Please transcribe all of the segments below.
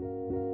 El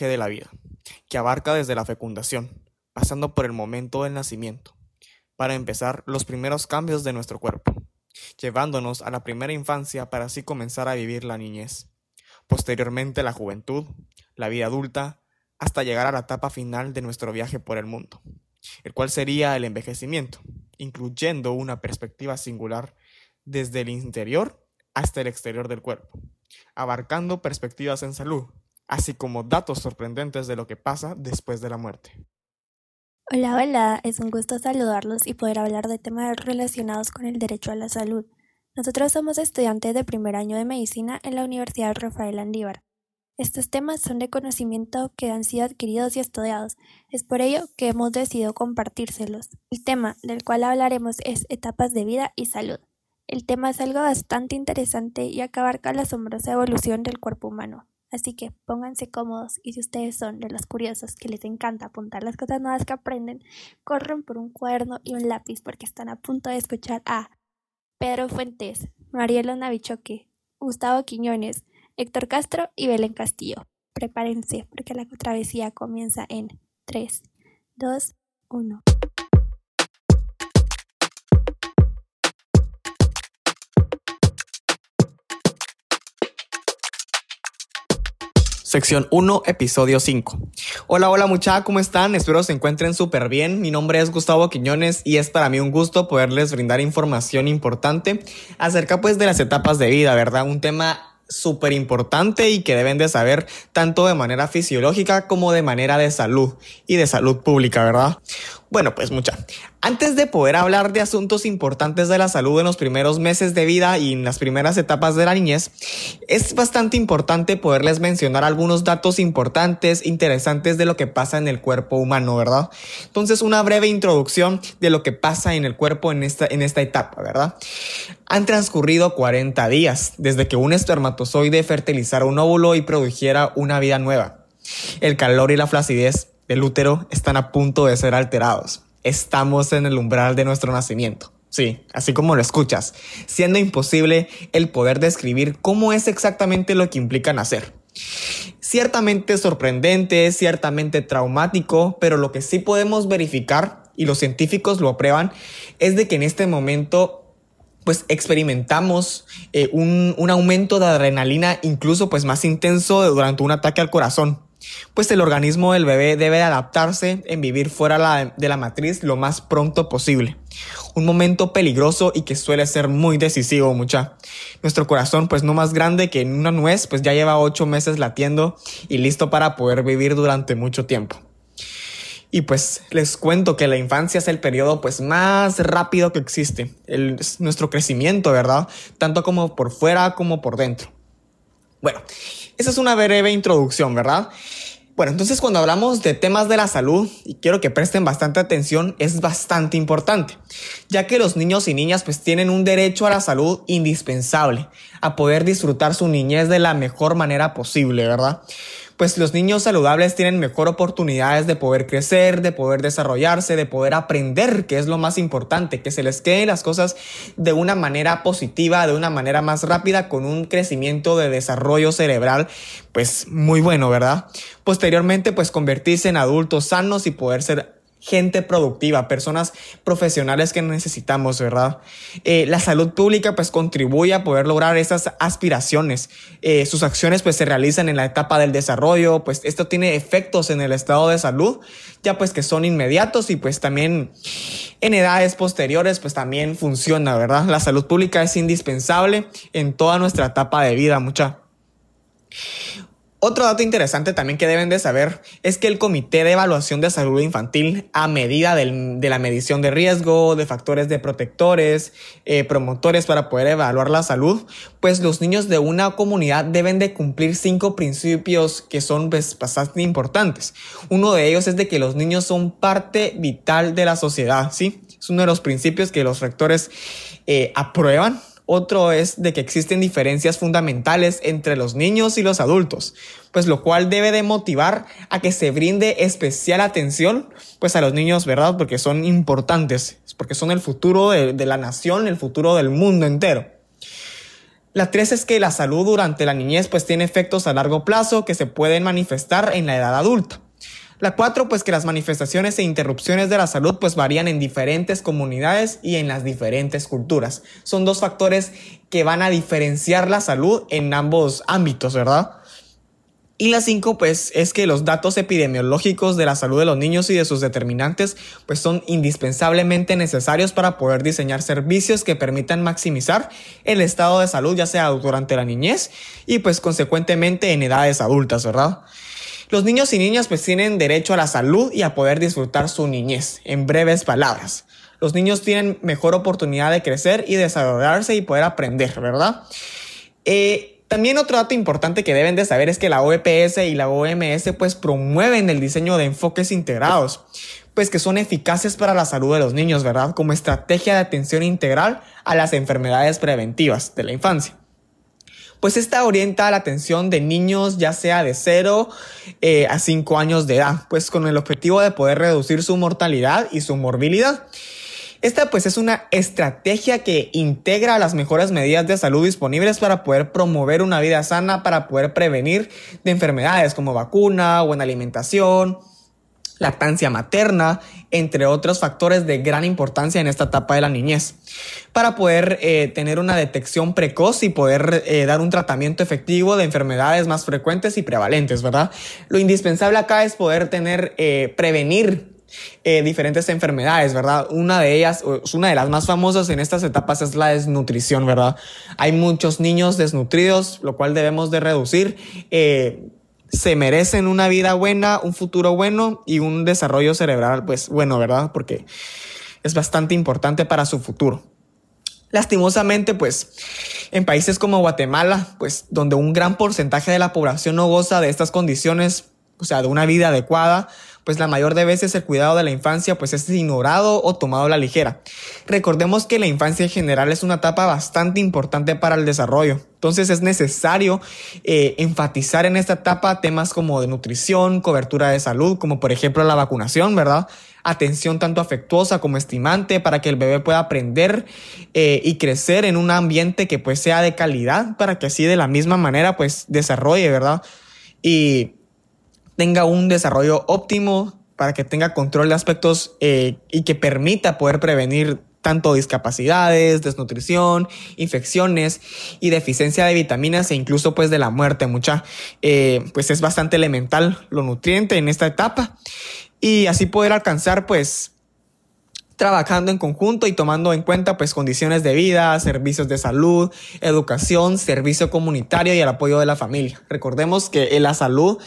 de la vida, que abarca desde la fecundación, pasando por el momento del nacimiento, para empezar los primeros cambios de nuestro cuerpo, llevándonos a la primera infancia para así comenzar a vivir la niñez, posteriormente la juventud, la vida adulta, hasta llegar a la etapa final de nuestro viaje por el mundo, el cual sería el envejecimiento, incluyendo una perspectiva singular desde el interior hasta el exterior del cuerpo, abarcando perspectivas en salud, así como datos sorprendentes de lo que pasa después de la muerte. Hola, hola, es un gusto saludarlos y poder hablar de temas relacionados con el derecho a la salud. Nosotros somos estudiantes de primer año de medicina en la Universidad Rafael Andívar. Estos temas son de conocimiento que han sido adquiridos y estudiados. Es por ello que hemos decidido compartírselos. El tema del cual hablaremos es etapas de vida y salud. El tema es algo bastante interesante y que abarca la asombrosa evolución del cuerpo humano. Así que pónganse cómodos y si ustedes son de los curiosos que les encanta apuntar las cosas nuevas que aprenden, corren por un cuaderno y un lápiz porque están a punto de escuchar a Pedro Fuentes, Marielo Navichoque, Gustavo Quiñones, Héctor Castro y Belén Castillo. Prepárense porque la travesía comienza en 3, 2, 1. Sección 1, episodio 5. Hola, hola muchachos, ¿cómo están? Espero se encuentren súper bien. Mi nombre es Gustavo Quiñones y es para mí un gusto poderles brindar información importante acerca pues de las etapas de vida, ¿verdad? Un tema súper importante y que deben de saber tanto de manera fisiológica como de manera de salud y de salud pública, ¿verdad? Bueno, pues mucha. Antes de poder hablar de asuntos importantes de la salud en los primeros meses de vida y en las primeras etapas de la niñez, es bastante importante poderles mencionar algunos datos importantes, interesantes de lo que pasa en el cuerpo humano, ¿verdad? Entonces, una breve introducción de lo que pasa en el cuerpo en esta, en esta etapa, ¿verdad? Han transcurrido 40 días desde que un espermatozoide fertilizara un óvulo y produjera una vida nueva. El calor y la flacidez del útero están a punto de ser alterados. Estamos en el umbral de nuestro nacimiento. Sí, así como lo escuchas, siendo imposible el poder describir cómo es exactamente lo que implica nacer. Ciertamente sorprendente, ciertamente traumático, pero lo que sí podemos verificar, y los científicos lo aprueban, es de que en este momento pues experimentamos eh, un, un aumento de adrenalina incluso pues más intenso durante un ataque al corazón pues el organismo del bebé debe adaptarse en vivir fuera de la matriz lo más pronto posible. Un momento peligroso y que suele ser muy decisivo, mucha. Nuestro corazón, pues no más grande que en una nuez, pues ya lleva ocho meses latiendo y listo para poder vivir durante mucho tiempo. Y pues les cuento que la infancia es el periodo pues más rápido que existe. es nuestro crecimiento, ¿verdad? Tanto como por fuera como por dentro. Bueno, esa es una breve introducción, ¿verdad? Bueno, entonces cuando hablamos de temas de la salud, y quiero que presten bastante atención, es bastante importante, ya que los niños y niñas pues tienen un derecho a la salud indispensable, a poder disfrutar su niñez de la mejor manera posible, ¿verdad? Pues los niños saludables tienen mejor oportunidades de poder crecer, de poder desarrollarse, de poder aprender, que es lo más importante, que se les queden las cosas de una manera positiva, de una manera más rápida, con un crecimiento de desarrollo cerebral, pues muy bueno, ¿verdad? Posteriormente, pues convertirse en adultos sanos y poder ser gente productiva, personas profesionales que necesitamos, ¿verdad? Eh, la salud pública pues contribuye a poder lograr esas aspiraciones. Eh, sus acciones pues se realizan en la etapa del desarrollo, pues esto tiene efectos en el estado de salud, ya pues que son inmediatos y pues también en edades posteriores pues también funciona, ¿verdad? La salud pública es indispensable en toda nuestra etapa de vida, mucha. Otro dato interesante también que deben de saber es que el Comité de Evaluación de Salud Infantil, a medida de la medición de riesgo, de factores de protectores, eh, promotores para poder evaluar la salud, pues los niños de una comunidad deben de cumplir cinco principios que son pues, bastante importantes. Uno de ellos es de que los niños son parte vital de la sociedad, ¿sí? Es uno de los principios que los rectores eh, aprueban otro es de que existen diferencias fundamentales entre los niños y los adultos, pues lo cual debe de motivar a que se brinde especial atención pues a los niños, ¿verdad? Porque son importantes, porque son el futuro de, la nación, el futuro del mundo entero. La tres es que la salud durante la niñez pues tiene efectos a largo plazo que se pueden manifestar en la edad adulta. La cuatro, pues que las manifestaciones e interrupciones de la salud pues varían en diferentes comunidades y en las diferentes culturas. Son dos factores que van a diferenciar la salud en ambos ámbitos, ¿verdad? Y la cinco, pues, es que los datos epidemiológicos de la salud de los niños y de sus determinantes, pues, son indispensablemente necesarios para poder diseñar servicios que permitan maximizar el estado de salud, ya sea durante la niñez y, pues, consecuentemente en edades adultas, ¿verdad? Los niños y niñas pues tienen derecho a la salud y a poder disfrutar su niñez, en breves palabras. Los niños tienen mejor oportunidad de crecer y desarrollarse y poder aprender, ¿verdad? Eh, también otro dato importante que deben de saber es que la OEPS y la OMS pues promueven el diseño de enfoques integrados, pues que son eficaces para la salud de los niños, ¿verdad? Como estrategia de atención integral a las enfermedades preventivas de la infancia pues esta orienta la atención de niños ya sea de 0 eh, a 5 años de edad, pues con el objetivo de poder reducir su mortalidad y su morbilidad. Esta pues es una estrategia que integra las mejores medidas de salud disponibles para poder promover una vida sana, para poder prevenir de enfermedades como vacuna, buena alimentación, lactancia materna, entre otros factores de gran importancia en esta etapa de la niñez, para poder eh, tener una detección precoz y poder eh, dar un tratamiento efectivo de enfermedades más frecuentes y prevalentes, ¿verdad? Lo indispensable acá es poder tener, eh, prevenir diferentes enfermedades, ¿verdad? Una de ellas, una de las más famosas en estas etapas es la desnutrición, ¿verdad? Hay muchos niños desnutridos, lo cual debemos de reducir se merecen una vida buena, un futuro bueno y un desarrollo cerebral, pues bueno, ¿verdad? Porque es bastante importante para su futuro. Lastimosamente, pues en países como Guatemala, pues donde un gran porcentaje de la población no goza de estas condiciones, o sea, de una vida adecuada, pues la mayor de veces el cuidado de la infancia pues es ignorado o tomado a la ligera. Recordemos que la infancia en general es una etapa bastante importante para el desarrollo. Entonces es necesario eh, enfatizar en esta etapa temas como de nutrición, cobertura de salud, como por ejemplo la vacunación, ¿verdad? Atención tanto afectuosa como estimante para que el bebé pueda aprender eh, y crecer en un ambiente que pues sea de calidad para que así de la misma manera pues desarrolle, ¿verdad? Y tenga un desarrollo óptimo, para que tenga control de aspectos eh, y que permita poder prevenir tanto discapacidades, desnutrición, infecciones y deficiencia de vitaminas e incluso pues de la muerte mucha. Eh, pues es bastante elemental lo nutriente en esta etapa y así poder alcanzar pues trabajando en conjunto y tomando en cuenta pues condiciones de vida, servicios de salud, educación, servicio comunitario y el apoyo de la familia. Recordemos que la salud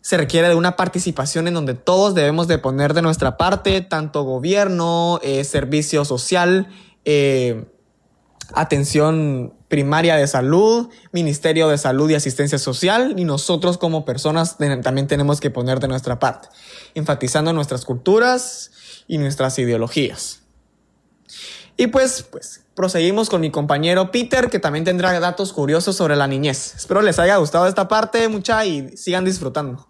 se requiere de una participación en donde todos debemos de poner de nuestra parte, tanto gobierno, eh, servicio social, eh, atención primaria de salud, Ministerio de Salud y Asistencia Social, y nosotros como personas también tenemos que poner de nuestra parte, enfatizando nuestras culturas y nuestras ideologías. Y pues, pues, proseguimos con mi compañero Peter, que también tendrá datos curiosos sobre la niñez. Espero les haya gustado esta parte, mucha, y sigan disfrutando.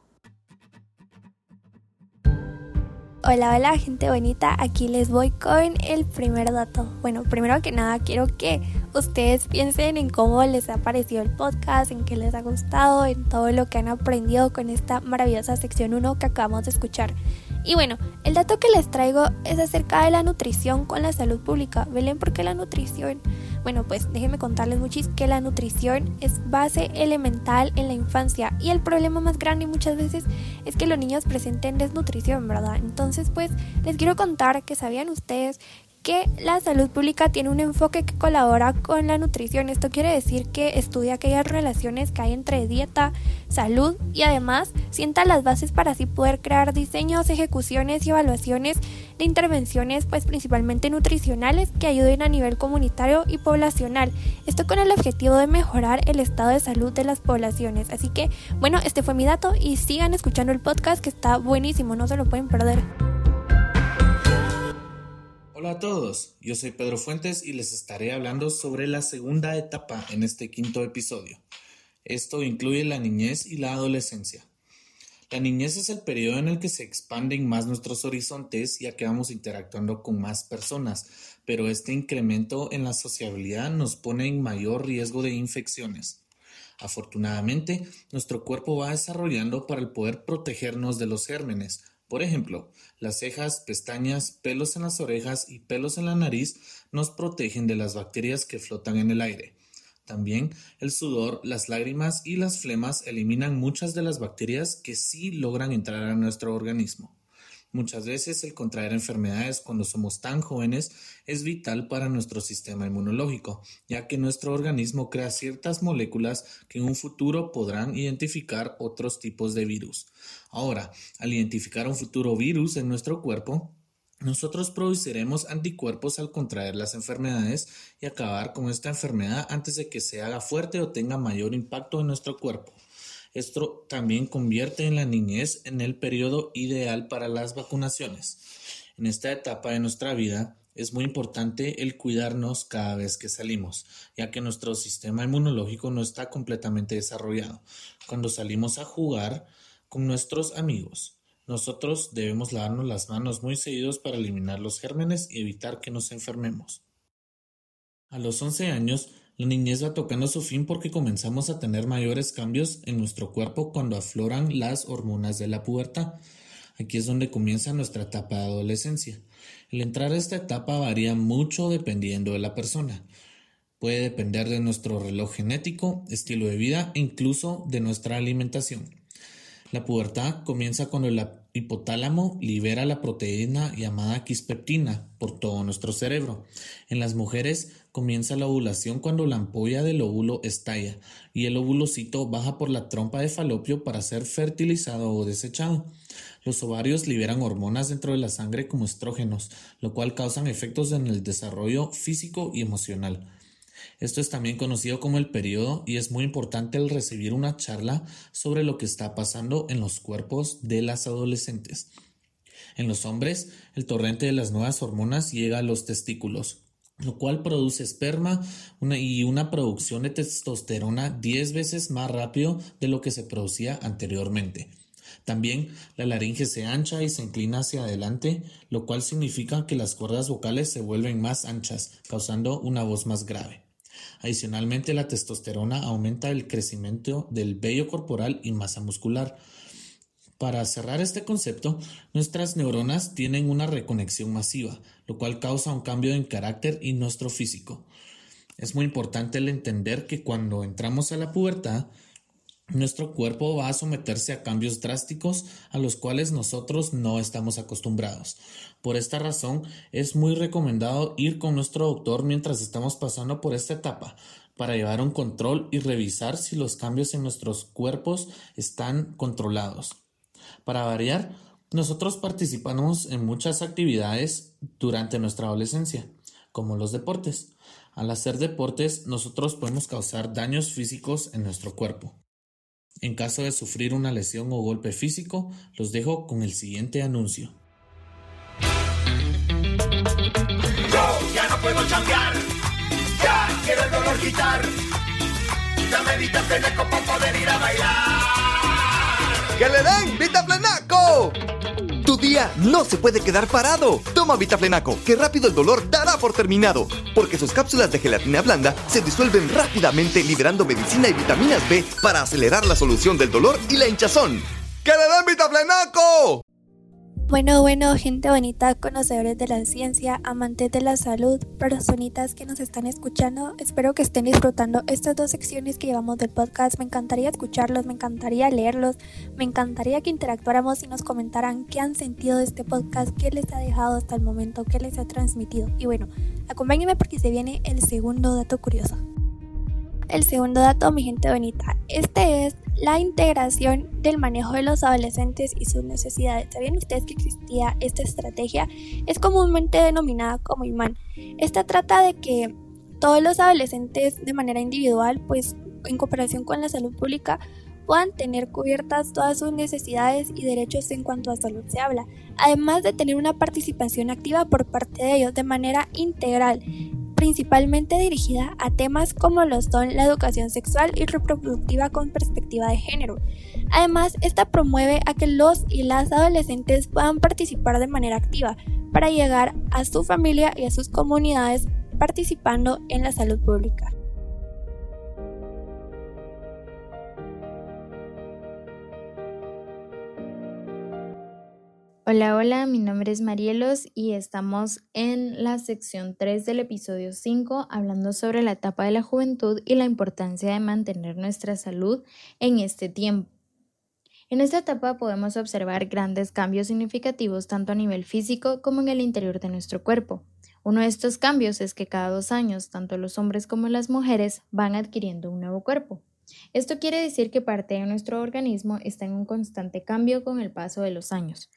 Hola, hola gente bonita, aquí les voy con el primer dato. Bueno, primero que nada quiero que ustedes piensen en cómo les ha parecido el podcast, en qué les ha gustado, en todo lo que han aprendido con esta maravillosa sección 1 que acabamos de escuchar. Y bueno, el dato que les traigo es acerca de la nutrición con la salud pública. ¿Velen por qué la nutrición? Bueno, pues déjenme contarles muchis que la nutrición es base elemental en la infancia y el problema más grande muchas veces es que los niños presenten desnutrición, ¿verdad? Entonces, pues les quiero contar que sabían ustedes que la salud pública tiene un enfoque que colabora con la nutrición. Esto quiere decir que estudia aquellas relaciones que hay entre dieta, salud y además sienta las bases para así poder crear diseños, ejecuciones y evaluaciones de intervenciones pues principalmente nutricionales que ayuden a nivel comunitario y poblacional. Esto con el objetivo de mejorar el estado de salud de las poblaciones. Así que bueno, este fue mi dato y sigan escuchando el podcast que está buenísimo, no se lo pueden perder. Hola a todos, yo soy Pedro Fuentes y les estaré hablando sobre la segunda etapa en este quinto episodio. Esto incluye la niñez y la adolescencia. La niñez es el periodo en el que se expanden más nuestros horizontes ya que vamos interactuando con más personas, pero este incremento en la sociabilidad nos pone en mayor riesgo de infecciones. Afortunadamente, nuestro cuerpo va desarrollando para el poder protegernos de los gérmenes, por ejemplo, las cejas, pestañas, pelos en las orejas y pelos en la nariz nos protegen de las bacterias que flotan en el aire. También el sudor, las lágrimas y las flemas eliminan muchas de las bacterias que sí logran entrar a nuestro organismo. Muchas veces el contraer enfermedades cuando somos tan jóvenes es vital para nuestro sistema inmunológico, ya que nuestro organismo crea ciertas moléculas que en un futuro podrán identificar otros tipos de virus. Ahora, al identificar un futuro virus en nuestro cuerpo, nosotros produciremos anticuerpos al contraer las enfermedades y acabar con esta enfermedad antes de que se haga fuerte o tenga mayor impacto en nuestro cuerpo. Esto también convierte en la niñez en el periodo ideal para las vacunaciones. En esta etapa de nuestra vida es muy importante el cuidarnos cada vez que salimos, ya que nuestro sistema inmunológico no está completamente desarrollado. Cuando salimos a jugar con nuestros amigos, nosotros debemos lavarnos las manos muy seguidos para eliminar los gérmenes y evitar que nos enfermemos. A los 11 años, la niñez va tocando su fin porque comenzamos a tener mayores cambios en nuestro cuerpo cuando afloran las hormonas de la pubertad. Aquí es donde comienza nuestra etapa de adolescencia. El entrar a esta etapa varía mucho dependiendo de la persona. Puede depender de nuestro reloj genético, estilo de vida e incluso de nuestra alimentación. La pubertad comienza cuando el hipotálamo libera la proteína llamada quispeptina por todo nuestro cerebro. En las mujeres comienza la ovulación cuando la ampolla del óvulo estalla y el ovulocito baja por la trompa de falopio para ser fertilizado o desechado. Los ovarios liberan hormonas dentro de la sangre como estrógenos, lo cual causan efectos en el desarrollo físico y emocional. Esto es también conocido como el periodo y es muy importante el recibir una charla sobre lo que está pasando en los cuerpos de las adolescentes. En los hombres, el torrente de las nuevas hormonas llega a los testículos, lo cual produce esperma y una producción de testosterona 10 veces más rápido de lo que se producía anteriormente. También la laringe se ancha y se inclina hacia adelante, lo cual significa que las cuerdas vocales se vuelven más anchas, causando una voz más grave. Adicionalmente, la testosterona aumenta el crecimiento del vello corporal y masa muscular. Para cerrar este concepto, nuestras neuronas tienen una reconexión masiva, lo cual causa un cambio en carácter y nuestro físico. Es muy importante el entender que cuando entramos a la pubertad, nuestro cuerpo va a someterse a cambios drásticos a los cuales nosotros no estamos acostumbrados. Por esta razón, es muy recomendado ir con nuestro doctor mientras estamos pasando por esta etapa para llevar un control y revisar si los cambios en nuestros cuerpos están controlados. Para variar, nosotros participamos en muchas actividades durante nuestra adolescencia, como los deportes. Al hacer deportes, nosotros podemos causar daños físicos en nuestro cuerpo. En caso de sufrir una lesión o golpe físico, los dejo con el siguiente anuncio. Yo ya no puedo chambear, ya quiero el dolor quitar. Dame Vitaflenaco para poder ir a bailar. ¡Que le den Vitaflenaco! Día no se puede quedar parado. Toma Vitaflenaco, que rápido el dolor dará por terminado. Porque sus cápsulas de gelatina blanda se disuelven rápidamente liberando medicina y vitaminas B para acelerar la solución del dolor y la hinchazón. ¡Que le den Vitaflenaco! Bueno, bueno, gente bonita, conocedores de la ciencia, amantes de la salud, personitas que nos están escuchando, espero que estén disfrutando estas dos secciones que llevamos del podcast. Me encantaría escucharlos, me encantaría leerlos, me encantaría que interactuáramos y nos comentaran qué han sentido de este podcast, qué les ha dejado hasta el momento, qué les ha transmitido. Y bueno, acompáñenme porque se viene el segundo dato curioso. El segundo dato, mi gente bonita, este es la integración del manejo de los adolescentes y sus necesidades. ¿Sabían ustedes que existía esta estrategia? Es comúnmente denominada como imán. Esta trata de que todos los adolescentes de manera individual, pues en cooperación con la salud pública, puedan tener cubiertas todas sus necesidades y derechos en cuanto a salud se habla, además de tener una participación activa por parte de ellos de manera integral principalmente dirigida a temas como lo son la educación sexual y reproductiva con perspectiva de género. Además, esta promueve a que los y las adolescentes puedan participar de manera activa para llegar a su familia y a sus comunidades participando en la salud pública. Hola, hola, mi nombre es Marielos y estamos en la sección 3 del episodio 5 hablando sobre la etapa de la juventud y la importancia de mantener nuestra salud en este tiempo. En esta etapa podemos observar grandes cambios significativos tanto a nivel físico como en el interior de nuestro cuerpo. Uno de estos cambios es que cada dos años tanto los hombres como las mujeres van adquiriendo un nuevo cuerpo. Esto quiere decir que parte de nuestro organismo está en un constante cambio con el paso de los años.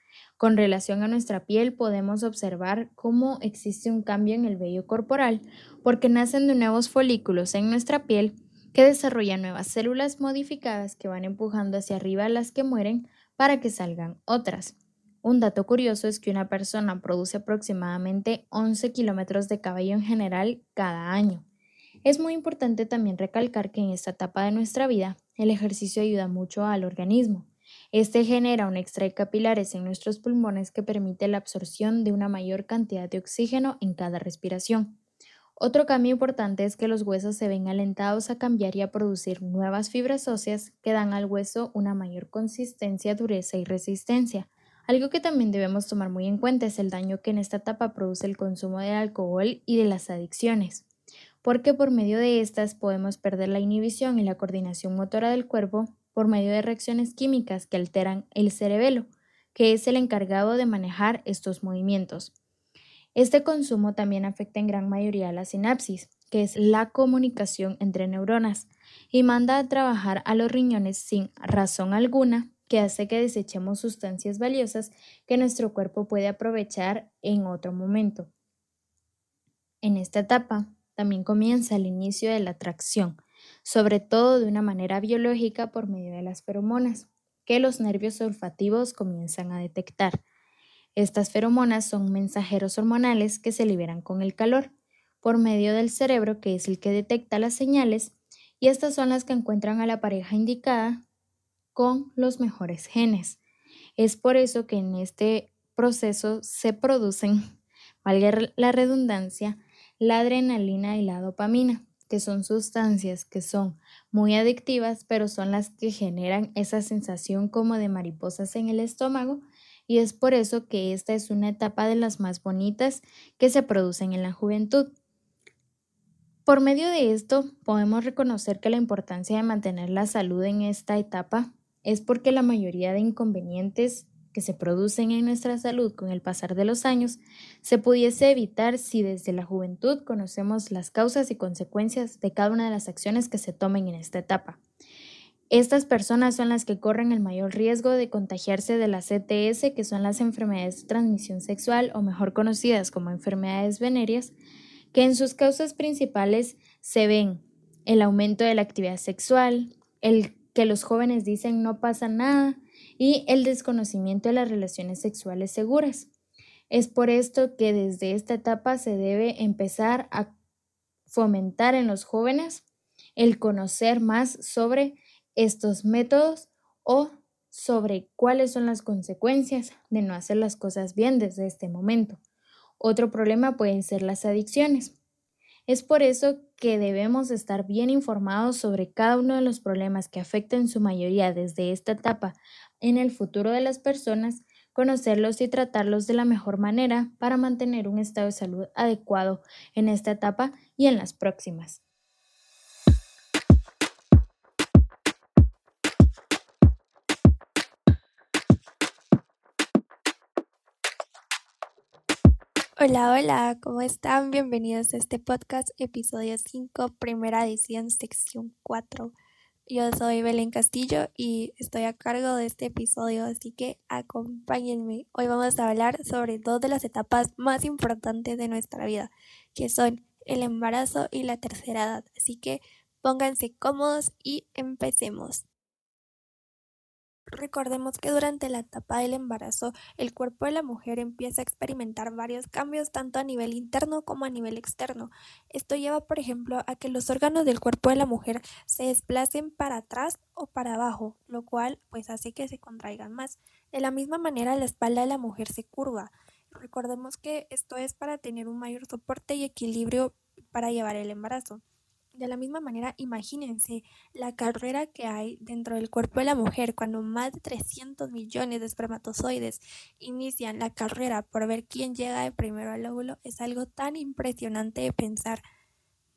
Con relación a nuestra piel podemos observar cómo existe un cambio en el vello corporal porque nacen de nuevos folículos en nuestra piel que desarrollan nuevas células modificadas que van empujando hacia arriba las que mueren para que salgan otras. Un dato curioso es que una persona produce aproximadamente 11 kilómetros de cabello en general cada año. Es muy importante también recalcar que en esta etapa de nuestra vida el ejercicio ayuda mucho al organismo. Este genera un extra de capilares en nuestros pulmones que permite la absorción de una mayor cantidad de oxígeno en cada respiración. Otro cambio importante es que los huesos se ven alentados a cambiar y a producir nuevas fibras óseas que dan al hueso una mayor consistencia, dureza y resistencia. Algo que también debemos tomar muy en cuenta es el daño que en esta etapa produce el consumo del alcohol y de las adicciones, porque por medio de estas podemos perder la inhibición y la coordinación motora del cuerpo por medio de reacciones químicas que alteran el cerebelo, que es el encargado de manejar estos movimientos. Este consumo también afecta en gran mayoría a la sinapsis, que es la comunicación entre neuronas, y manda a trabajar a los riñones sin razón alguna, que hace que desechemos sustancias valiosas que nuestro cuerpo puede aprovechar en otro momento. En esta etapa también comienza el inicio de la atracción, sobre todo de una manera biológica por medio de las feromonas, que los nervios olfativos comienzan a detectar. Estas feromonas son mensajeros hormonales que se liberan con el calor, por medio del cerebro que es el que detecta las señales, y estas son las que encuentran a la pareja indicada con los mejores genes. Es por eso que en este proceso se producen, valga la redundancia, la adrenalina y la dopamina, que son sustancias que son muy adictivas, pero son las que generan esa sensación como de mariposas en el estómago y es por eso que esta es una etapa de las más bonitas que se producen en la juventud. Por medio de esto podemos reconocer que la importancia de mantener la salud en esta etapa es porque la mayoría de inconvenientes que se producen en nuestra salud con el pasar de los años se pudiese evitar si desde la juventud conocemos las causas y consecuencias de cada una de las acciones que se tomen en esta etapa. Estas personas son las que corren el mayor riesgo de contagiarse de las CTS, que son las enfermedades de transmisión sexual o mejor conocidas como enfermedades venéreas, que en sus causas principales se ven el aumento de la actividad sexual, el que los jóvenes dicen no pasa nada, y el desconocimiento de las relaciones sexuales seguras. Es por esto que desde esta etapa se debe empezar a fomentar en los jóvenes el conocer más sobre estos métodos o sobre cuáles son las consecuencias de no hacer las cosas bien desde este momento. Otro problema pueden ser las adicciones. Es por eso que debemos estar bien informados sobre cada uno de los problemas que afectan su mayoría desde esta etapa en el futuro de las personas conocerlos y tratarlos de la mejor manera para mantener un estado de salud adecuado en esta etapa y en las próximas. Hola, hola, ¿cómo están? Bienvenidos a este podcast, episodio 5, primera edición, sección 4. Yo soy Belén Castillo y estoy a cargo de este episodio, así que acompáñenme. Hoy vamos a hablar sobre dos de las etapas más importantes de nuestra vida, que son el embarazo y la tercera edad. Así que pónganse cómodos y empecemos. Recordemos que durante la etapa del embarazo el cuerpo de la mujer empieza a experimentar varios cambios tanto a nivel interno como a nivel externo. Esto lleva, por ejemplo, a que los órganos del cuerpo de la mujer se desplacen para atrás o para abajo, lo cual pues hace que se contraigan más. De la misma manera la espalda de la mujer se curva. Recordemos que esto es para tener un mayor soporte y equilibrio para llevar el embarazo. De la misma manera, imagínense la carrera que hay dentro del cuerpo de la mujer cuando más de 300 millones de espermatozoides inician la carrera por ver quién llega de primero al óvulo. Es algo tan impresionante de pensar.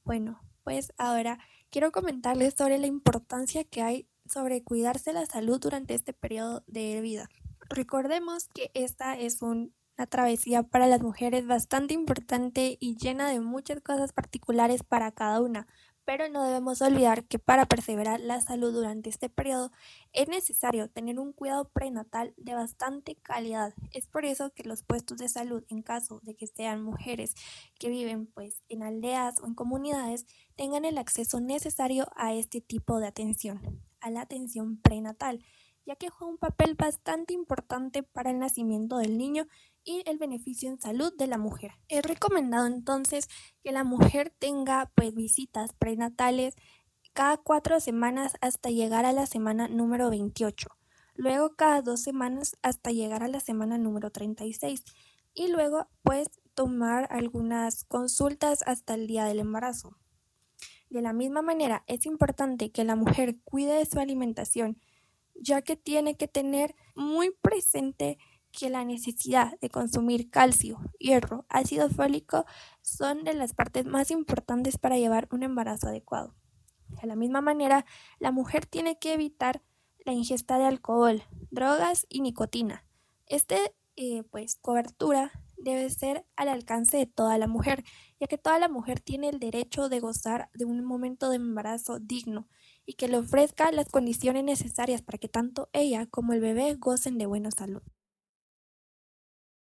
Bueno, pues ahora quiero comentarles sobre la importancia que hay sobre cuidarse la salud durante este periodo de vida. Recordemos que esta es una travesía para las mujeres bastante importante y llena de muchas cosas particulares para cada una pero no debemos olvidar que para perseverar la salud durante este periodo es necesario tener un cuidado prenatal de bastante calidad. Es por eso que los puestos de salud, en caso de que sean mujeres que viven pues en aldeas o en comunidades, tengan el acceso necesario a este tipo de atención, a la atención prenatal ya que juega un papel bastante importante para el nacimiento del niño y el beneficio en salud de la mujer. Es recomendado entonces que la mujer tenga pues visitas prenatales cada cuatro semanas hasta llegar a la semana número 28, luego cada dos semanas hasta llegar a la semana número 36 y luego pues tomar algunas consultas hasta el día del embarazo. De la misma manera, es importante que la mujer cuide de su alimentación ya que tiene que tener muy presente que la necesidad de consumir calcio, hierro, ácido fólico son de las partes más importantes para llevar un embarazo adecuado. De la misma manera, la mujer tiene que evitar la ingesta de alcohol, drogas y nicotina. Este, eh, pues, cobertura debe ser al alcance de toda la mujer, ya que toda la mujer tiene el derecho de gozar de un momento de embarazo digno y que le ofrezca las condiciones necesarias para que tanto ella como el bebé gocen de buena salud.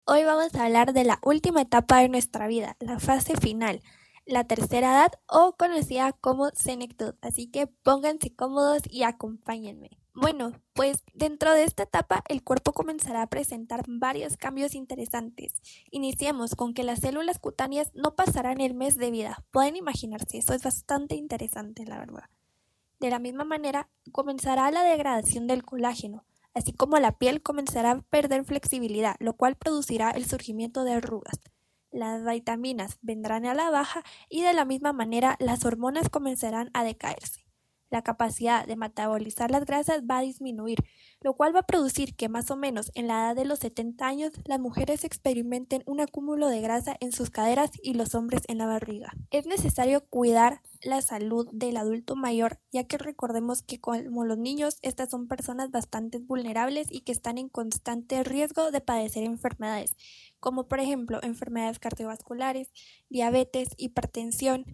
Hoy vamos a hablar de la última etapa de nuestra vida, la fase final, la tercera edad o conocida como senectud, así que pónganse cómodos y acompáñenme. Bueno, pues dentro de esta etapa el cuerpo comenzará a presentar varios cambios interesantes. Iniciemos con que las células cutáneas no pasarán el mes de vida. Pueden imaginarse, eso es bastante interesante, la verdad. De la misma manera, comenzará la degradación del colágeno, así como la piel comenzará a perder flexibilidad, lo cual producirá el surgimiento de arrugas. Las vitaminas vendrán a la baja y de la misma manera las hormonas comenzarán a decaerse la capacidad de metabolizar las grasas va a disminuir, lo cual va a producir que más o menos en la edad de los 70 años las mujeres experimenten un acúmulo de grasa en sus caderas y los hombres en la barriga. Es necesario cuidar la salud del adulto mayor, ya que recordemos que como los niños, estas son personas bastante vulnerables y que están en constante riesgo de padecer enfermedades, como por ejemplo enfermedades cardiovasculares, diabetes, hipertensión,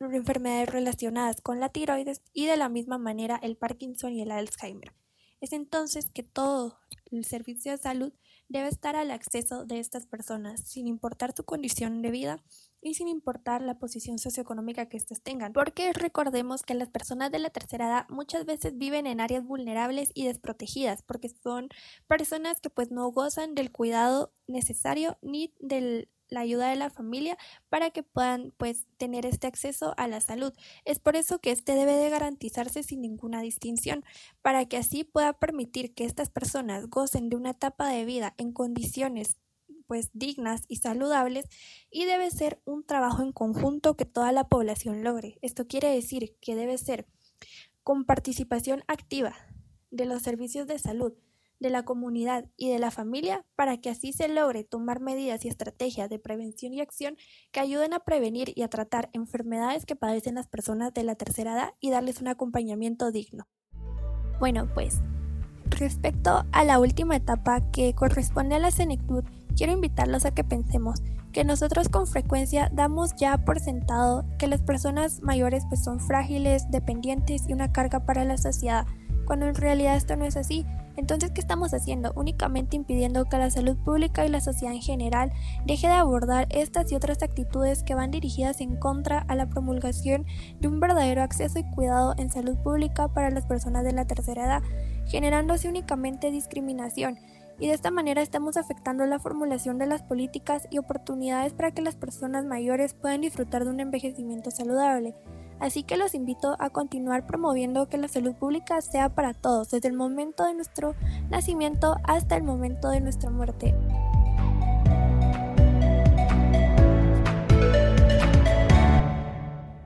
enfermedades relacionadas con la tiroides y de la misma manera el Parkinson y el Alzheimer. Es entonces que todo el servicio de salud debe estar al acceso de estas personas, sin importar su condición de vida y sin importar la posición socioeconómica que éstas tengan. Porque recordemos que las personas de la tercera edad muchas veces viven en áreas vulnerables y desprotegidas, porque son personas que pues no gozan del cuidado necesario ni del la ayuda de la familia para que puedan pues tener este acceso a la salud. Es por eso que este debe de garantizarse sin ninguna distinción, para que así pueda permitir que estas personas gocen de una etapa de vida en condiciones pues dignas y saludables y debe ser un trabajo en conjunto que toda la población logre. Esto quiere decir que debe ser con participación activa de los servicios de salud, de la comunidad y de la familia para que así se logre tomar medidas y estrategias de prevención y acción que ayuden a prevenir y a tratar enfermedades que padecen las personas de la tercera edad y darles un acompañamiento digno. Bueno, pues respecto a la última etapa que corresponde a la senectud, quiero invitarlos a que pensemos que nosotros con frecuencia damos ya por sentado que las personas mayores pues son frágiles, dependientes y una carga para la sociedad, cuando en realidad esto no es así. Entonces, ¿qué estamos haciendo? Únicamente impidiendo que la salud pública y la sociedad en general deje de abordar estas y otras actitudes que van dirigidas en contra a la promulgación de un verdadero acceso y cuidado en salud pública para las personas de la tercera edad, generándose únicamente discriminación y de esta manera estamos afectando la formulación de las políticas y oportunidades para que las personas mayores puedan disfrutar de un envejecimiento saludable. Así que los invito a continuar promoviendo que la salud pública sea para todos, desde el momento de nuestro nacimiento hasta el momento de nuestra muerte.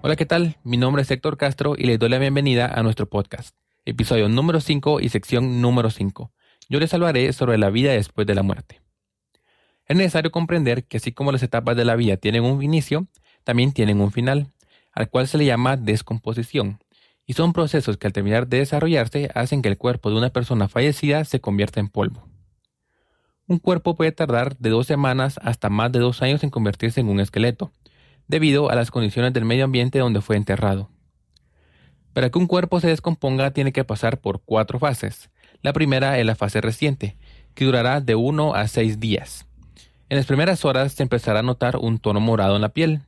Hola, ¿qué tal? Mi nombre es Héctor Castro y les doy la bienvenida a nuestro podcast, episodio número 5 y sección número 5 yo les hablaré sobre la vida después de la muerte. Es necesario comprender que así como las etapas de la vida tienen un inicio, también tienen un final, al cual se le llama descomposición, y son procesos que al terminar de desarrollarse hacen que el cuerpo de una persona fallecida se convierta en polvo. Un cuerpo puede tardar de dos semanas hasta más de dos años en convertirse en un esqueleto, debido a las condiciones del medio ambiente donde fue enterrado. Para que un cuerpo se descomponga tiene que pasar por cuatro fases, la primera es la fase reciente, que durará de 1 a 6 días. En las primeras horas se empezará a notar un tono morado en la piel,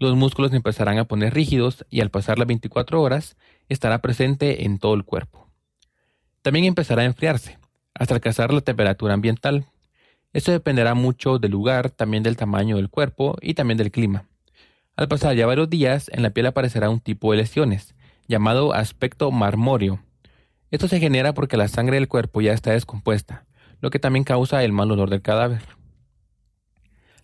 los músculos empezarán a poner rígidos y al pasar las 24 horas estará presente en todo el cuerpo. También empezará a enfriarse, hasta alcanzar la temperatura ambiental. Esto dependerá mucho del lugar, también del tamaño del cuerpo y también del clima. Al pasar ya varios días, en la piel aparecerá un tipo de lesiones, llamado aspecto marmóreo, esto se genera porque la sangre del cuerpo ya está descompuesta, lo que también causa el mal olor del cadáver.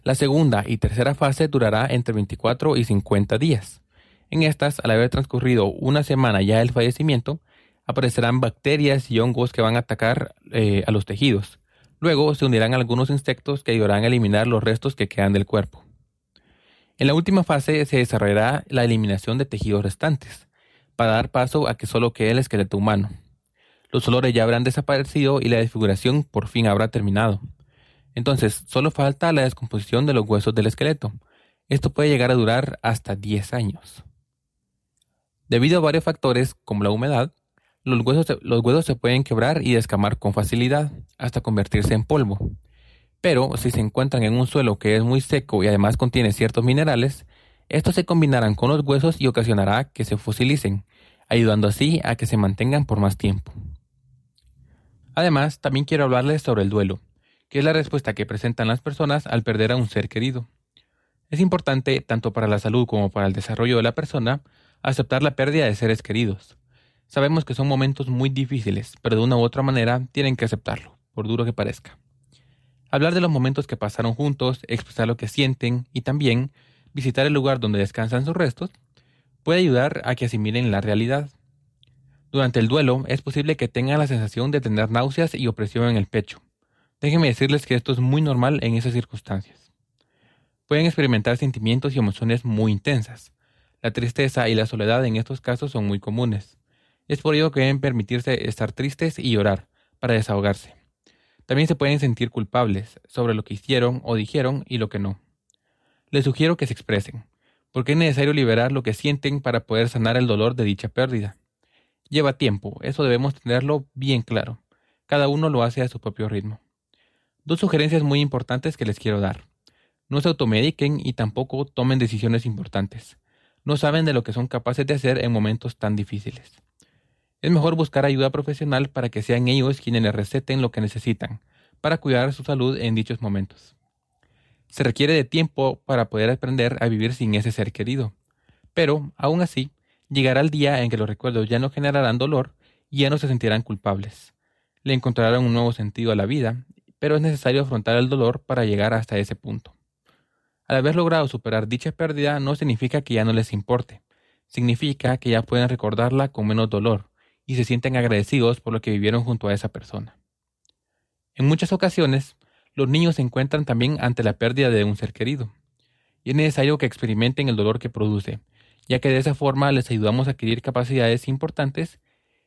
La segunda y tercera fase durará entre 24 y 50 días. En estas, al haber transcurrido una semana ya del fallecimiento, aparecerán bacterias y hongos que van a atacar eh, a los tejidos. Luego se unirán algunos insectos que ayudarán a eliminar los restos que quedan del cuerpo. En la última fase se desarrollará la eliminación de tejidos restantes, para dar paso a que solo quede el esqueleto humano los olores ya habrán desaparecido y la desfiguración por fin habrá terminado. Entonces, solo falta la descomposición de los huesos del esqueleto. Esto puede llegar a durar hasta 10 años. Debido a varios factores, como la humedad, los huesos, se pueden quebrar y descamar con facilidad, hasta convertirse en polvo. Pero si se encuentran en un suelo que es muy seco y además contiene ciertos minerales, estos se combinarán con los huesos y ocasionará que se fosilicen, ayudando así a que se mantengan por más tiempo. Además, también quiero hablarles sobre el duelo, que es la respuesta que presentan las personas al perder a un ser querido. Es importante, tanto para la salud como para el desarrollo de la persona, aceptar la pérdida de seres queridos. Sabemos que son momentos muy difíciles, pero de una u otra manera tienen que aceptarlo, por duro que parezca. Hablar de los momentos que pasaron juntos, expresar lo que sienten y también visitar el lugar donde descansan sus restos puede ayudar a que asimilen la realidad. Durante el duelo es posible que tengan la sensación de tener náuseas y opresión en el pecho. Déjenme decirles que esto es muy normal en esas circunstancias. Pueden experimentar sentimientos y emociones muy intensas. La tristeza y la soledad en estos casos son muy comunes. Es por ello que deben permitirse estar tristes y llorar para desahogarse. También se pueden sentir culpables sobre lo que hicieron o dijeron y lo que no. Les sugiero que se expresen, porque es necesario liberar lo que sienten para poder sanar el dolor de dicha pérdida. Lleva tiempo, eso debemos tenerlo bien claro. Cada uno lo hace a su propio ritmo. Dos sugerencias muy importantes que les quiero dar. No se automediquen y tampoco tomen decisiones importantes. No saben de lo que son capaces de hacer en momentos tan difíciles. Es mejor buscar ayuda profesional para que sean ellos quienes les receten lo que necesitan para cuidar su salud en dichos momentos. Se requiere de tiempo para poder aprender a vivir sin ese ser querido. Pero, aún así, Llegará el día en que los recuerdos ya no generarán dolor y ya no se sentirán culpables. Le encontrarán un nuevo sentido a la vida, pero es necesario afrontar el dolor para llegar hasta ese punto. Al haber logrado superar dicha pérdida no significa que ya no les importe, significa que ya pueden recordarla con menos dolor y se sienten agradecidos por lo que vivieron junto a esa persona. En muchas ocasiones, los niños se encuentran también ante la pérdida de un ser querido, y es necesario que experimenten el dolor que produce, ya que de esa forma les ayudamos a adquirir capacidades importantes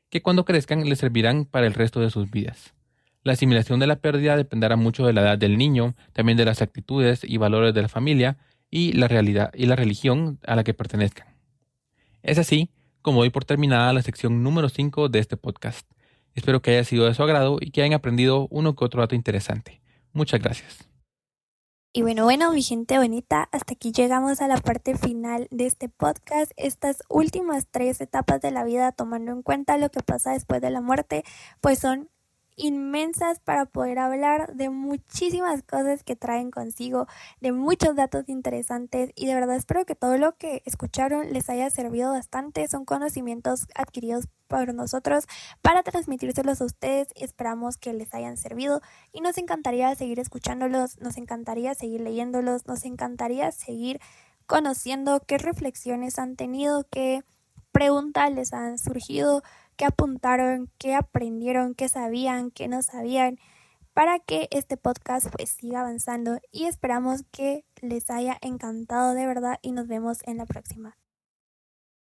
que cuando crezcan les servirán para el resto de sus vidas. La asimilación de la pérdida dependerá mucho de la edad del niño, también de las actitudes y valores de la familia y la realidad y la religión a la que pertenezcan. Es así como doy por terminada la sección número 5 de este podcast. Espero que haya sido de su agrado y que hayan aprendido uno que otro dato interesante. Muchas gracias. Y bueno, bueno, mi gente bonita, hasta aquí llegamos a la parte final de este podcast. Estas últimas tres etapas de la vida, tomando en cuenta lo que pasa después de la muerte, pues son inmensas para poder hablar de muchísimas cosas que traen consigo, de muchos datos interesantes y de verdad espero que todo lo que escucharon les haya servido bastante. Son conocimientos adquiridos por nosotros para transmitírselos a ustedes. Esperamos que les hayan servido y nos encantaría seguir escuchándolos, nos encantaría seguir leyéndolos, nos encantaría seguir conociendo qué reflexiones han tenido, qué preguntas les han surgido qué apuntaron, qué aprendieron, qué sabían, qué no sabían, para que este podcast pues siga avanzando y esperamos que les haya encantado de verdad y nos vemos en la próxima.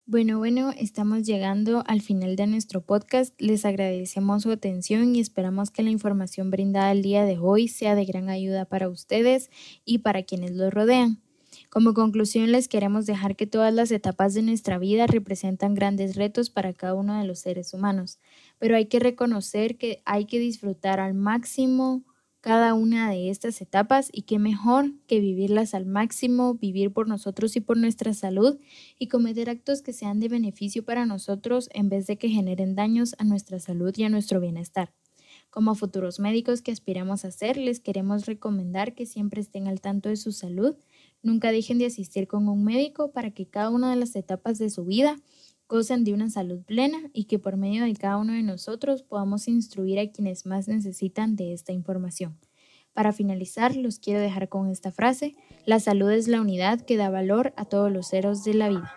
Bueno, bueno, estamos llegando al final de nuestro podcast. Les agradecemos su atención y esperamos que la información brindada el día de hoy sea de gran ayuda para ustedes y para quienes los rodean. Como conclusión, les queremos dejar que todas las etapas de nuestra vida representan grandes retos para cada uno de los seres humanos, pero hay que reconocer que hay que disfrutar al máximo cada una de estas etapas y qué mejor que vivirlas al máximo, vivir por nosotros y por nuestra salud y cometer actos que sean de beneficio para nosotros en vez de que generen daños a nuestra salud y a nuestro bienestar. Como futuros médicos que aspiramos a ser, les queremos recomendar que siempre estén al tanto de su salud Nunca dejen de asistir con un médico para que cada una de las etapas de su vida gocen de una salud plena y que por medio de cada uno de nosotros podamos instruir a quienes más necesitan de esta información. Para finalizar, los quiero dejar con esta frase, la salud es la unidad que da valor a todos los seres de la vida.